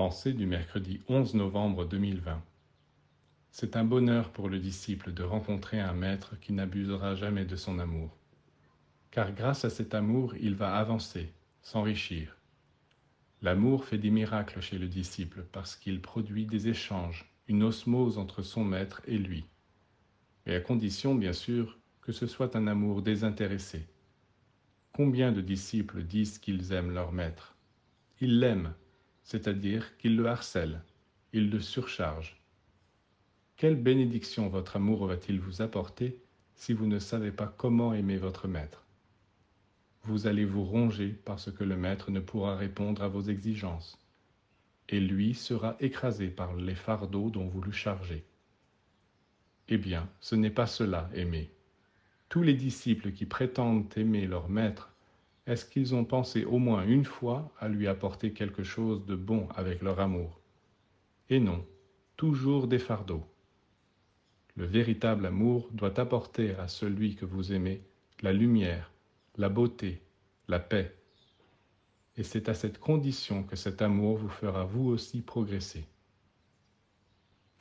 Pensée du mercredi 11 novembre 2020. C'est un bonheur pour le disciple de rencontrer un maître qui n'abusera jamais de son amour. Car grâce à cet amour, il va avancer, s'enrichir. L'amour fait des miracles chez le disciple parce qu'il produit des échanges, une osmose entre son maître et lui. Et à condition, bien sûr, que ce soit un amour désintéressé. Combien de disciples disent qu'ils aiment leur maître? Ils l'aiment, c'est-à-dire qu'ils le harcèlent, ils le surchargent. Quelle bénédiction votre amour va-t-il vous apporter si vous ne savez pas comment aimer votre maître? Vous allez vous ronger parce que le maître ne pourra répondre à vos exigences, et lui sera écrasé par les fardeaux dont vous le chargez. Eh bien, ce n'est pas cela, aimer. Tous les disciples qui prétendent aimer leur maître, est-ce qu'ils ont pensé au moins une fois à lui apporter quelque chose de bon avec leur amour? Et non, toujours des fardeaux. Le véritable amour doit apporter à celui que vous aimez la lumière, la beauté, la paix. Et c'est à cette condition que cet amour vous fera vous aussi progresser.